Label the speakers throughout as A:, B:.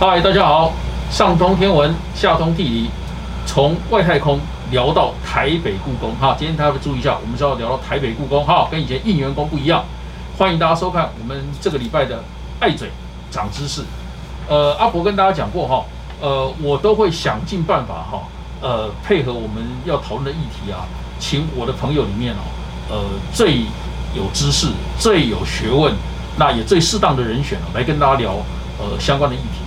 A: 嗨，大家好，上通天文，下通地理，从外太空聊到台北故宫哈。今天大家注意一下，我们是要聊到台北故宫哈，跟以前应援宫不一样。欢迎大家收看我们这个礼拜的爱嘴长知识。呃，阿伯跟大家讲过哈，呃，我都会想尽办法哈，呃，配合我们要讨论的议题啊，请我的朋友里面哦，呃，最有知识、最有学问，那也最适当的人选，来跟大家聊呃相关的议题。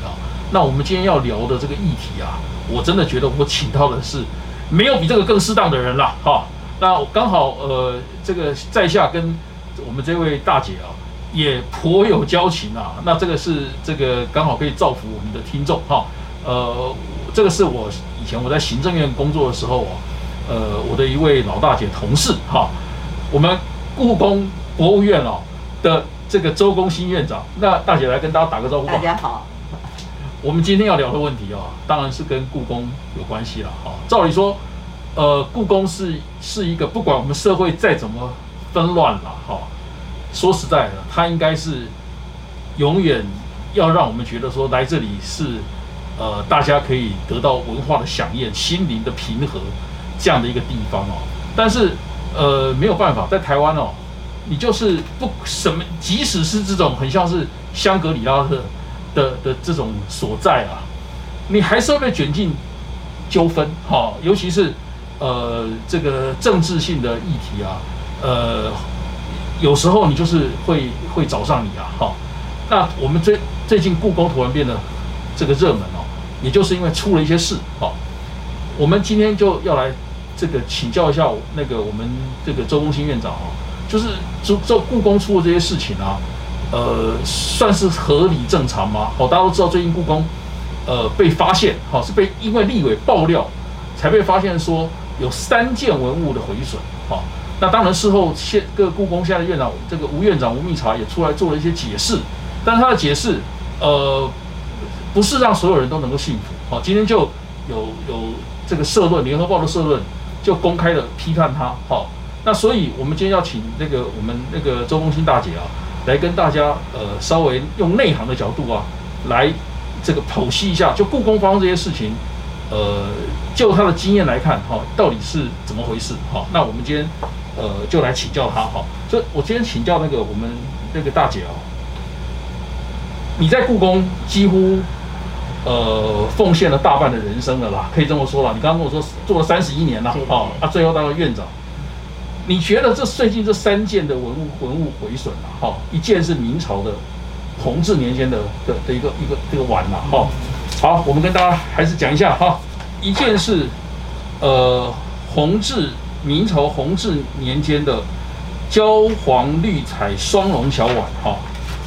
A: 那我们今天要聊的这个议题啊，我真的觉得我请到的是没有比这个更适当的人了哈。那刚好呃，这个在下跟我们这位大姐啊。也颇有交情啊，那这个是这个刚好可以造福我们的听众哈。呃，这个是我以前我在行政院工作的时候啊，呃，我的一位老大姐同事哈。我们故宫博物院哦的这个周公新院长，那大姐来跟大家打个招呼吧。
B: 大家好。
A: 我们今天要聊的问题啊，当然是跟故宫有关系了哈。照理说，呃，故宫是是一个不管我们社会再怎么纷乱了哈。说实在的，它应该是永远要让我们觉得说来这里是呃大家可以得到文化的响应、心灵的平和这样的一个地方哦。但是呃没有办法，在台湾哦，你就是不什么，即使是这种很像是香格里拉的的的这种所在啊，你还是会被卷进纠纷哈，尤其是呃这个政治性的议题啊，呃。有时候你就是会会找上你啊，哈。那我们最最近故宫突然变得这个热门哦，也就是因为出了一些事，哈。我们今天就要来这个请教一下那个我们这个周公新院长哦，就是就这故宫出的这些事情啊，呃，算是合理正常吗？好，大家都知道最近故宫呃被发现，好是被因为立委爆料才被发现说有三件文物的毁损，好。那当然，事后现各故宫现在的院长，这个吴院长吴密察也出来做了一些解释，但是他的解释，呃，不是让所有人都能够信服。好，今天就有有这个社论，联合报的社论就公开的批判他。好，那所以我们今天要请那个我们那个周公新大姐啊，来跟大家呃稍微用内行的角度啊，来这个剖析一下，就故宫方这些事情，呃，就他的经验来看，哈，到底是怎么回事？好，那我们今天。呃，就来请教他哈。所以我今天请教那个我们那个大姐哦，你在故宫几乎呃奉献了大半的人生了啦，可以这么说啦。你刚刚跟我说做了三十一年了，哦，啊，最后当了院长。你觉得这最近这三件的文物文物毁损了，哈，一件是明朝的弘治年间的的的一个一个这个碗了，哈。好，我们跟大家还是讲一下哈，一件是呃弘治。明朝弘治年间的焦黄绿彩双龙小碗哈，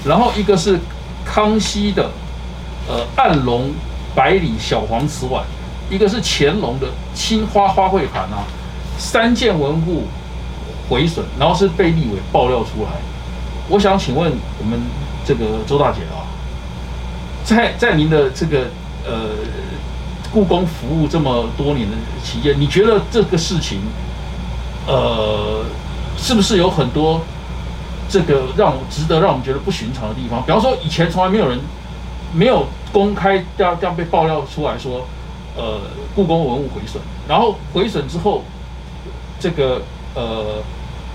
A: 然后一个是康熙的呃暗龙百里小黄瓷碗，一个是乾隆的青花花卉盘啊，三件文物毁损，然后是被立委爆料出来。我想请问我们这个周大姐啊，在在您的这个呃故宫服务这么多年的期间，你觉得这个事情？呃，是不是有很多这个让值得让我们觉得不寻常的地方？比方说，以前从来没有人没有公开这样这样被爆料出来说，呃，故宫文物毁损，然后毁损之后，这个呃，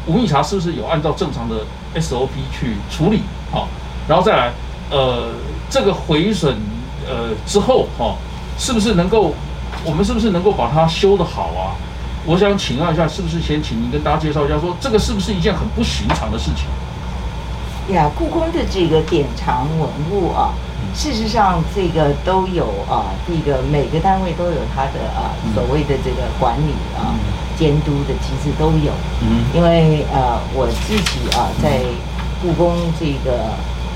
A: 吴密察是不是有按照正常的 SOP 去处理？好，然后再来，呃，这个毁损呃之后，哈，是不是能够我们是不是能够把它修得好啊？我想请问一下，是不是先请您跟大家介绍一下，说这个是不是一件很不寻常的事情？
B: 呀，故宫的这个典藏文物啊，事实上这个都有啊，这个每个单位都有它的啊所谓的这个管理啊、监督的机制都有。嗯，因为呃，我自己啊在故宫这个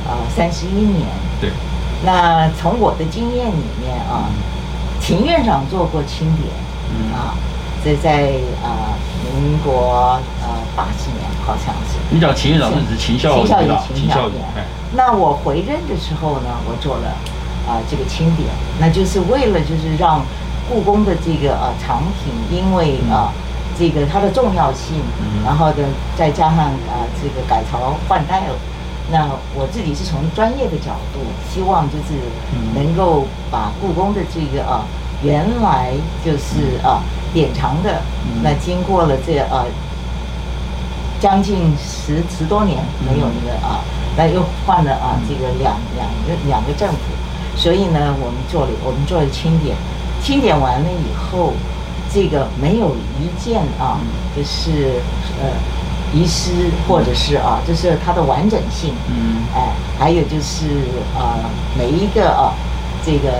B: 啊三十一年，
A: 对，
B: 那从我的经验里面啊，秦院长做过清点，嗯啊。这在啊，民国呃八十年好像是。
A: 你讲秦院长是指秦孝仪啦，
B: 秦孝仪。那我回任的时候呢，我做了啊这个清点，那就是为了就是让故宫的这个啊藏品，因为啊这个它的重要性，然后呢再加上啊这个改朝换代了，那我自己是从专业的角度，希望就是能够把故宫的这个啊，原来就是啊典藏的，那经过了这啊将近十十多年没有那个啊，那又换了啊这个两两个两个政府，所以呢，我们做了我们做了清点，清点完了以后，这个没有一件啊，就是呃。遗失或者是啊，就是它的完整性，嗯，哎，还有就是呃，每一个啊，这个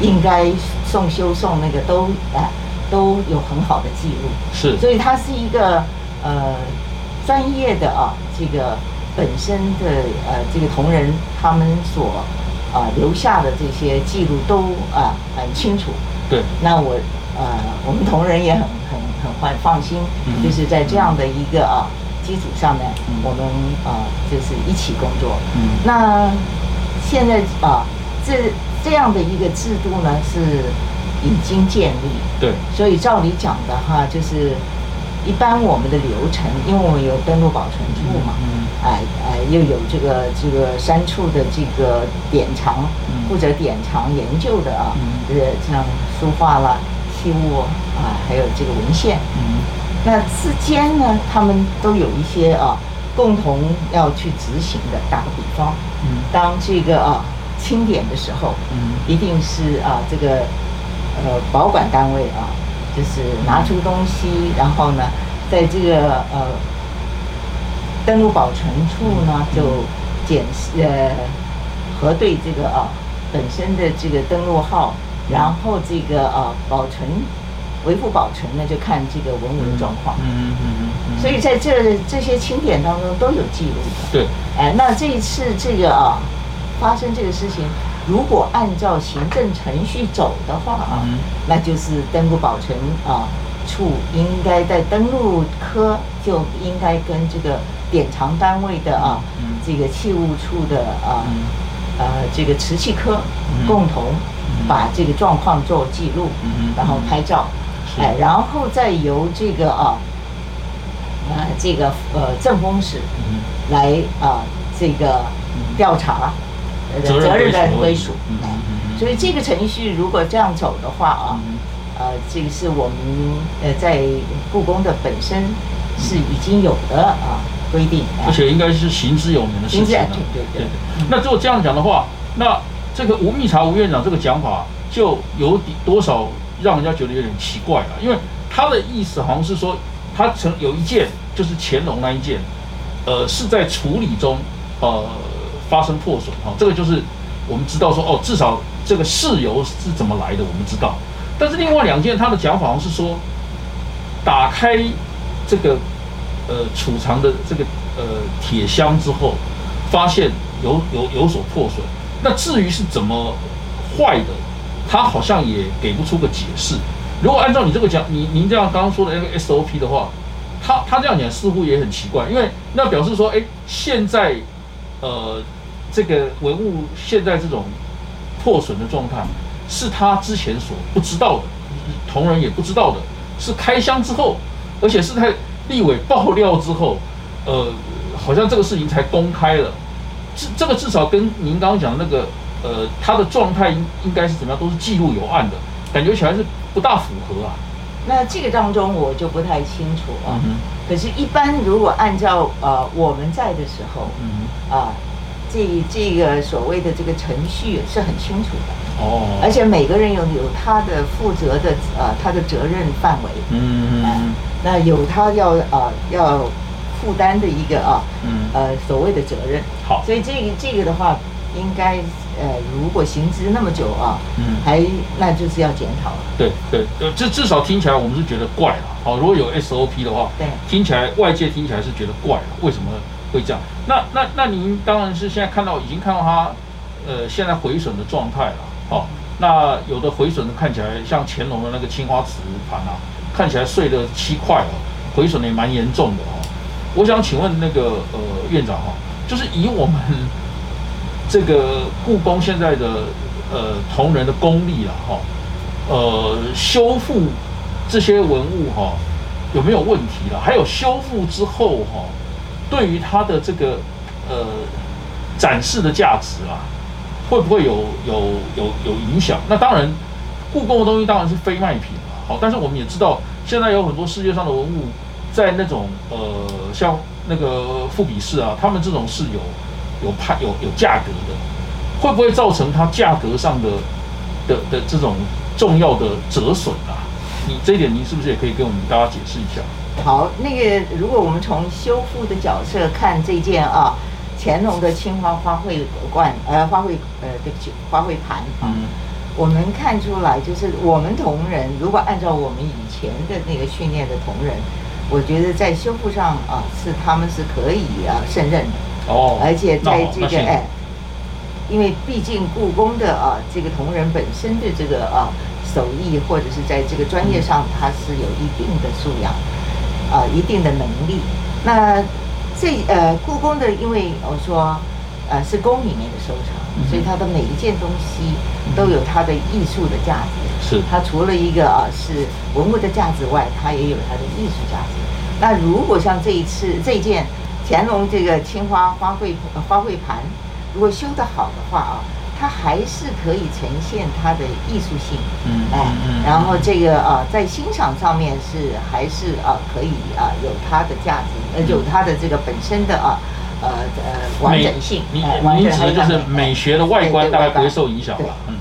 B: 应该送修送那个都哎都有很好的记录，
A: 是，
B: 所以它是一个呃专业的啊，这个本身的呃这个同仁他们所啊留下的这些记录都啊很清楚，
A: 对，
B: 那我呃我们同仁也很很很放放心，就是在这样的一个啊。基础上呢，我们啊就是一起工作。嗯，那现在啊这这样的一个制度呢是已经建立。
A: 对。
B: 所以照理讲的哈，就是一般我们的流程，因为我们有登录保存处嘛，嗯，哎哎又有这个这个三处的这个典藏，负责典藏研究的啊，呃像书画啦、器物啊，还有这个文献。嗯。那之间呢，他们都有一些啊共同要去执行的。打个比方，嗯，当这个啊清点的时候，嗯，一定是啊这个呃保管单位啊，就是拿出东西，然后呢，在这个呃登录保存处呢就检视呃核对这个啊本身的这个登录号，然后这个啊保存。维护保存呢，就看这个文物的状况。嗯嗯嗯。所以在这这些清点当中都有记录的。
A: 对。
B: 哎，那这一次这个啊，发生这个事情，如果按照行政程序走的话啊，那就是登录保存啊处应该在登录科就应该跟这个典藏单位的啊，这个器物处的啊，呃，这个瓷器科共同把这个状况做记录，然后拍照。哎，然后再由这个啊，啊，这个呃政风室来啊，这个调查
A: 责任
B: 的归属。所以这个程序如果这样走的话啊，呃，这个是我们呃在故宫的本身是已经有的啊规定，
A: 而且应该是行之有名的事情。
B: 对对对。
A: 那如果这样讲的话，那这个吴密察吴院长这个讲法就有多少？让人家觉得有点奇怪了，因为他的意思好像是说，他曾有一件就是乾隆那一件，呃，是在处理中，呃，发生破损哈，这个就是我们知道说，哦，至少这个事由是怎么来的，我们知道。但是另外两件，他的讲法好像是说，打开这个呃储藏的这个呃铁箱之后，发现有有有所破损。那至于是怎么坏的？他好像也给不出个解释。如果按照你这个讲，你您这样刚刚说的那个 SOP 的话，他他这样讲似乎也很奇怪，因为那表示说，哎，现在呃这个文物现在这种破损的状态，是他之前所不知道的，同仁也不知道的，是开箱之后，而且是在立委爆料之后，呃，好像这个事情才公开了。这这个至少跟您刚刚讲的那个。呃，他的状态应应该是怎么样？都是记录有案的，感觉起来是不大符合啊。
B: 那这个当中我就不太清楚啊。可是，一般如果按照呃我们在的时候，嗯啊，这这个所谓的这个程序是很清楚的哦。而且每个人有有他的负责的呃他的责任范围，嗯嗯，那有他要呃要负担的一个啊，嗯呃所谓的责任。
A: 好，
B: 所以这个这个的话。应该呃，如果行之那么久啊，嗯，还那就是要检讨了。
A: 对对，呃，至至少听起来我们是觉得怪了。好，如果有 SOP 的话，
B: 对，
A: 听起来外界听起来是觉得怪了，为什么会这样？那那那您当然是现在看到已经看到它，呃，现在回损的状态了。好，那有的回损的看起来像乾隆的那个青花瓷盘啊，看起来碎了七块哦，回损的也蛮严重的哦。我想请问那个呃院长哈，就是以我们。这个故宫现在的呃同仁的功力了哈，呃修复这些文物哈有没有问题了？还有修复之后哈，对于它的这个呃展示的价值啊，会不会有有有有影响？那当然，故宫的东西当然是非卖品了。好，但是我们也知道，现在有很多世界上的文物，在那种呃像那个富比士啊，他们这种是有有判有有价格的，会不会造成它价格上的的的这种重要的折损啊？你这一点，您是不是也可以跟我们大家解释一下？
B: 好，那个如果我们从修复的角色看这件啊，乾隆的青花花卉罐，呃，花卉，呃，对不起，花卉盘啊，我们看出来就是我们同仁，如果按照我们以前的那个训练的同仁，我觉得在修复上啊，是他们是可以啊胜任的哦，而且在这个哎，因为毕竟故宫的啊这个同仁本身的这个啊手艺或者是在这个专业上，他是有一定的素养。啊，一定的能力。那这呃，故宫的，因为我说，呃，是宫里面的收藏，所以它的每一件东西都有它的艺术的价值。
A: 是。
B: 它除了一个啊是文物的价值外，它也有它的艺术价值。那如果像这一次这件乾隆这个青花花卉花卉盘，如果修得好的话啊。它还是可以呈现它的艺术性，嗯，哎，然后这个啊，在欣赏上面是还是啊可以啊有它的价值，呃，有它的这个本身的啊，呃呃完整性。
A: 你你指的就是美学的外观大概不会受影响吧？嗯。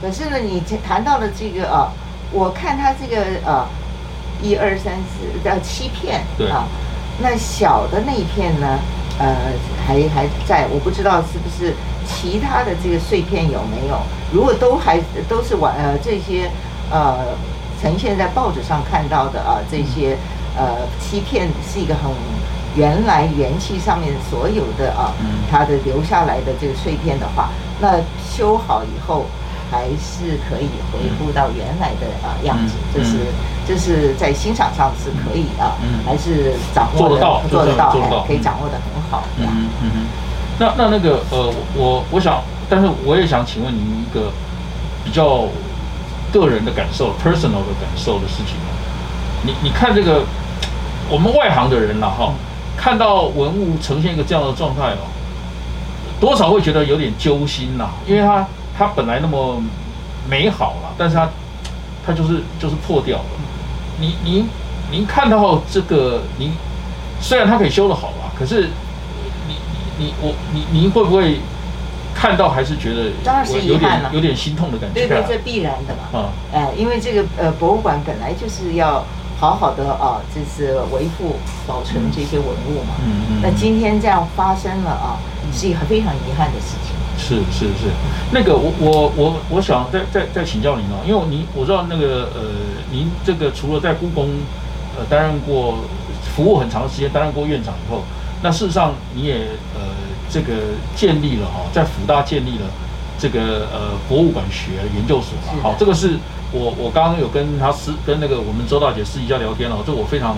B: 可是呢，你谈到了这个啊，我看它这个呃一二三四呃七片，
A: 啊，
B: 那小的那一片呢，呃，还还在，我不知道是不是。其他的这个碎片有没有？如果都还都是完呃这些呃呈现在报纸上看到的啊这些呃七片是一个很原来元气上面所有的啊它的留下来的这个碎片的话，那修好以后还是可以恢复到原来的啊样子。就是就是在欣赏上是可以啊，还是掌握
A: 的
B: 做得到，可以掌握的很好。嗯嗯。
A: 那那那个呃，我我想，但是我也想请问您一个比较个人的感受，personal 的感受的事情你你看这个我们外行的人了哈，看到文物呈现一个这样的状态哦，多少会觉得有点揪心呐，因为它它本来那么美好了，但是它它就是就是破掉了。您您您看到这个，您虽然它可以修得好吧，可是。你你我你您会不会看到还是觉得
B: 当然是遗憾了，
A: 有点心痛的感觉。
B: 对对，这必然的嘛。啊，哎，因为这个呃博物馆本来就是要好好的啊，就是维护保存这些文物嘛。嗯嗯。那今天这样发生了啊，是一个非常遗憾的事情。
A: 是是是，那个我我我我想再再再请教您哦，因为您我知道那个呃，您这个除了在故宫呃担任过服务很长时间，担任过院长以后。那事实上，你也呃，这个建立了哈，在福大建立了这个呃博物馆学研究所好，这个是我我刚刚有跟他私跟那个我们周大姐私底下聊天哦，这我非常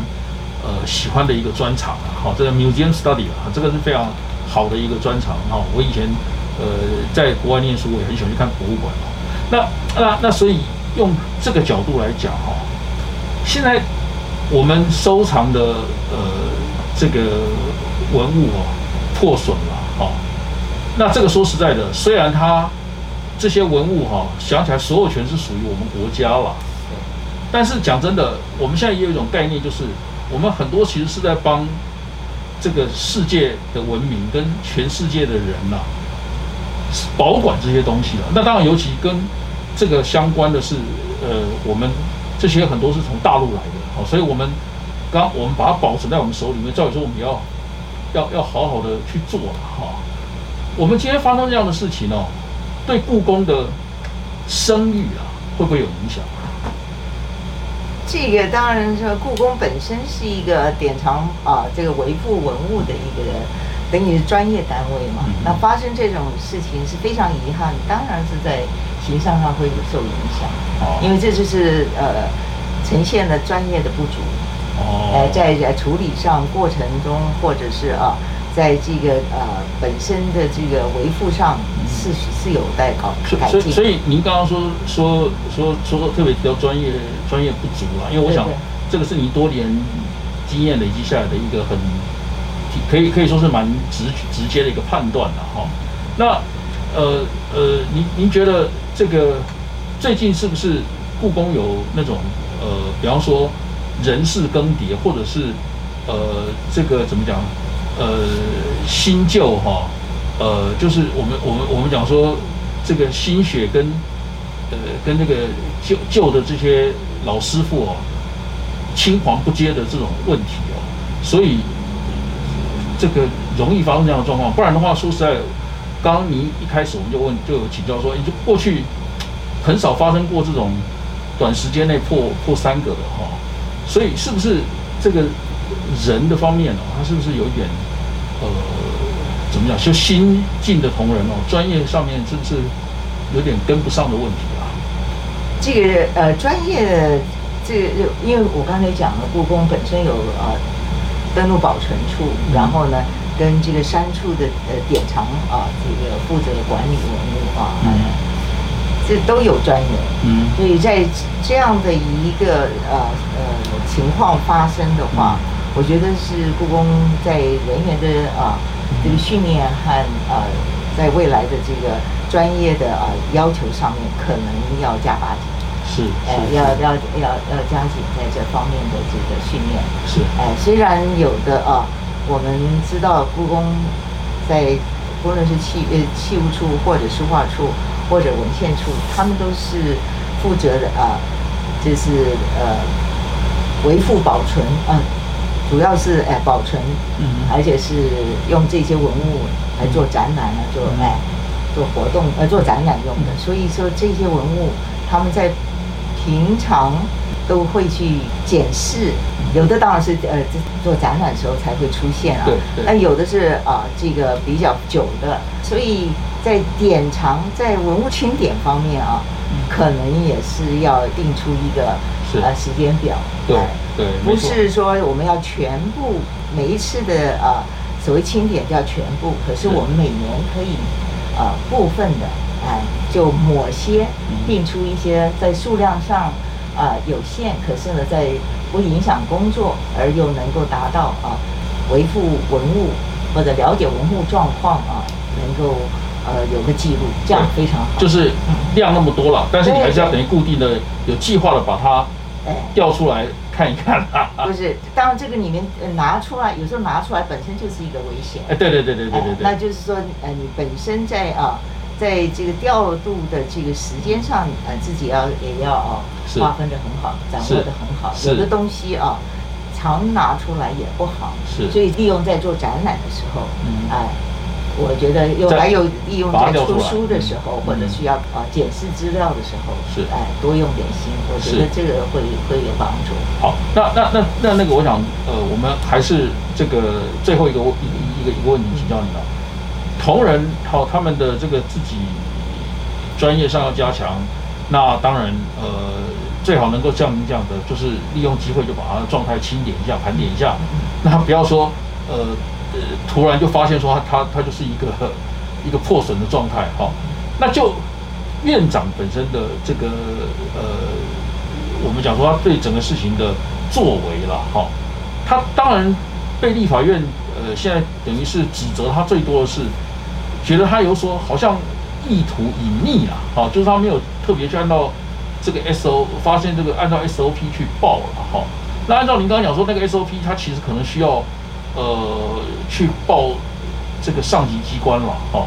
A: 呃喜欢的一个专场啊，好，这个 museum study 啊，这个是非常好的一个专场哈。我以前呃在国外念书，我也很喜欢去看博物馆哦。那那那所以用这个角度来讲哈，现在我们收藏的呃这个。文物哦，破损了哈。那这个说实在的，虽然它这些文物哈，想起来所有权是属于我们国家了，但是讲真的，我们现在也有一种概念，就是我们很多其实是在帮这个世界的文明跟全世界的人呐，保管这些东西了。那当然，尤其跟这个相关的是，呃，我们这些很多是从大陆来的，好，所以我们刚我们把它保存在我们手里面，照理说我们要。要要好好的去做了哈。我们今天发生这样的事情哦，对故宫的声誉啊，会不会有影响？
B: 这个当然说，故宫本身是一个典藏啊，这个维护文物的一个等于是专业单位嘛。那发生这种事情是非常遗憾，当然是在形象上会有受影响。哦。因为这就是呃，呈现了专业的不足。呃，在在处理上过程中，或者是啊，在这个呃本身的这个维护上，是是有待搞改
A: 进。所以，所以您刚刚说说说说特别提到专业专业不足啊，因为我想这个是您多年经验累积下来的一个很可以可以说是蛮直直接的一个判断了哈。那呃呃，您您觉得这个最近是不是故宫有那种呃，比方说人事更迭，或者是呃这个怎么讲呃新旧哈呃，就是我们我们我们讲说这个新血跟呃跟那个旧旧的这些老师傅哦。青黄不接的这种问题哦，所以这个容易发生这样的状况。不然的话，说实在，刚刚您一开始我们就问，就有请教说，你就过去很少发生过这种短时间内破破三个的哈。所以是不是这个人的方面哦，他是不是有一点呃怎么讲？就新进的同仁哦，专业上面是不是有点跟不上的问题啊？
B: 这个呃专业。这个因为我刚才讲了，故宫本身有呃登录保存处，然后呢跟这个山处的呃典藏啊这个负责管理文物啊，这都有专人。嗯，所以在这样的一个呃呃情况发生的话，我觉得是故宫在人员的啊这个训练和呃在未来的这个专业的啊要求上面，可能要加把劲。
A: 是，哎，
B: 要要要要加紧在这方面的这个训练。
A: 是，
B: 哎，虽然有的啊，我们知道故宫在无论是器呃器物处或者书画处或者文献处，他们都是负责的啊，就是呃维护保存啊，主要是哎保存，嗯，而且是用这些文物来做展览啊，做哎做活动呃做展览用的。所以说这些文物他们在平常都会去检视，有的当然是呃做展览的时候才会出现啊。
A: 对
B: 那有的是啊，这个比较久的，所以在典藏在文物清点方面啊，可能也是要定出一个呃时间表。
A: 对对，
B: 不是说我们要全部每一次的啊所谓清点叫全部，可是我们每年可以啊部分的。哎，就某些定出一些在数量上啊有限，可是呢，在不影响工作而又能够达到啊维护文物或者了解文物状况啊，能够呃有个记录，这样非常好。
A: 就是量那么多了，但是你还是要等于固定的、有计划的把它调出来看一看啊。
B: 不是，当然这个里面拿出来，有时候拿出来本身就是一个危险。
A: 哎，对对对对对对对。
B: 那就是说，呃，你本身在啊。在这个调度的这个时间上，呃，自己要也要哦，划分的很好，掌握的很好。有的东西啊，常拿出来也不好，
A: 是。
B: 所以利用在做展览的时候，嗯，哎，我觉得又还有利用在出书的时候，或者需要啊检视资料的时候，
A: 是。
B: 哎，多用点心，我觉得这个会会有帮助。
A: 好，那那那那那个，我想，呃，我们还是这个最后一个一一个一个问题请教你了。同仁好，他们的这个自己专业上要加强，那当然呃最好能够像您这样的，就是利用机会就把他的状态清点一下、盘点一下，那不要说呃呃突然就发现说他他他就是一个一个破损的状态哈，那就院长本身的这个呃我们讲说他对整个事情的作为了哈，他当然被立法院呃现在等于是指责他最多的是。觉得他有所好像意图隐匿啊，好，就是他没有特别去按照这个 S O 发现这个按照 S O P 去报了，哈。那按照您刚刚讲说那个 S O P，它其实可能需要呃去报这个上级机关了，哈。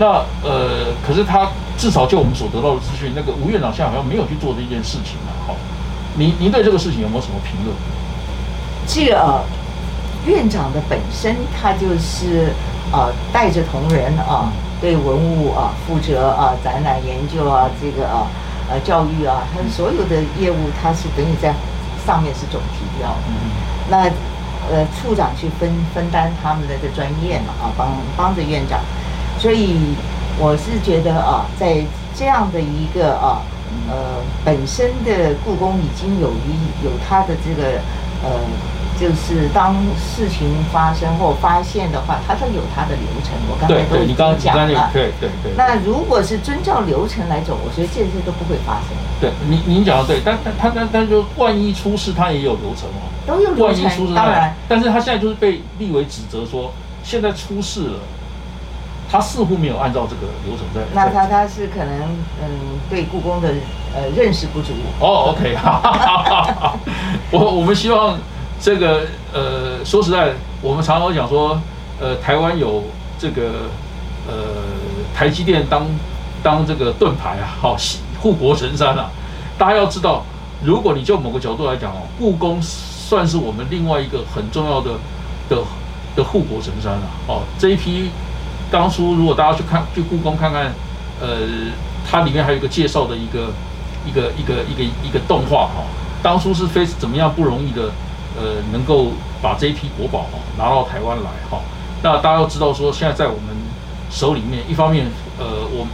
A: 那呃，可是他至少就我们所得到的资讯，那个吴院长现在好像没有去做这件事情了，哈。您您对这个事情有没有什么评论？
B: 这个院长的本身他就是。啊，带着同仁啊，对文物啊负责啊，展览研究啊，这个啊，呃，教育啊，他所有的业务，他是等于在上面是总提标。嗯。那呃，处长去分分担他们的这专业嘛，啊，帮帮着院长。所以我是觉得啊，在这样的一个啊，呃，本身的故宫已经有一有他的这个呃。就是当事情发生或发现的话，它都有它的流程。我刚才都已经讲了。
A: 对对对。
B: 那如果是遵照流程来走，我觉得这些都不会发生。
A: 对，您您讲的对，但但他但但就万一出事，他也有流程哦。
B: 都有流程，当然。
A: 但是他现在就是被立为指责说，现在出事了。他似乎没有按照这个流程在。
B: 那他他是可能嗯对故宫的呃认识不足。
A: 哦，OK，我我们希望这个呃说实在，我们常常讲说呃台湾有这个呃台积电当当这个盾牌啊，好 护国神山啊。大家要知道，如果你就某个角度来讲哦，故宫算是我们另外一个很重要的的的护国神山了。哦，这一批。当初如果大家去看去故宫看看，呃，它里面还有一个介绍的一个一个一个一个一个动画哈，当初是非怎么样不容易的，呃，能够把这一批国宝哈拿到台湾来哈。那大家要知道说，现在在我们手里面，一方面呃，我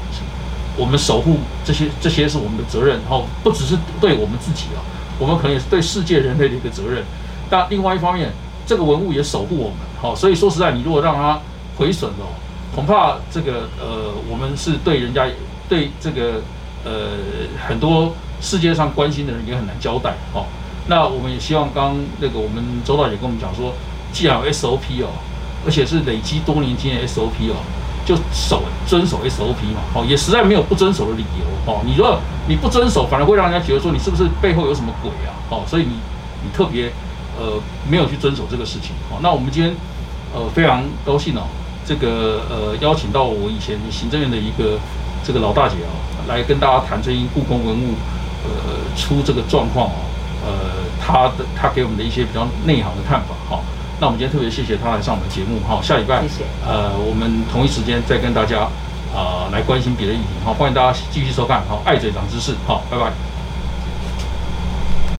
A: 我们守护这些这些是我们的责任哈，不只是对我们自己啊，我们可能也是对世界人类的一个责任。但另外一方面，这个文物也守护我们哈，所以说实在，你如果让它毁损了。恐怕这个呃，我们是对人家对这个呃很多世界上关心的人也很难交代哦。那我们也希望刚那个我们周导也跟我们讲说，既然有 SOP 哦，而且是累积多年经验 SOP 哦，就守遵守 SOP 嘛，哦，也实在没有不遵守的理由哦。你说你不遵守，反而会让人家觉得说你是不是背后有什么鬼啊？哦，所以你你特别呃没有去遵守这个事情哦。那我们今天呃非常高兴哦。这个呃，邀请到我以前行政院的一个这个老大姐啊，来跟大家谈最近故宫文物呃出这个状况哦，呃，他的他给我们的一些比较内行的看法哈。那我们今天特别谢谢他来上我们的节目哈，下礼拜
B: 谢谢。
A: 呃，我们同一时间再跟大家啊来关心别的议题好，欢迎大家继续收看好，爱嘴长知识好，拜拜。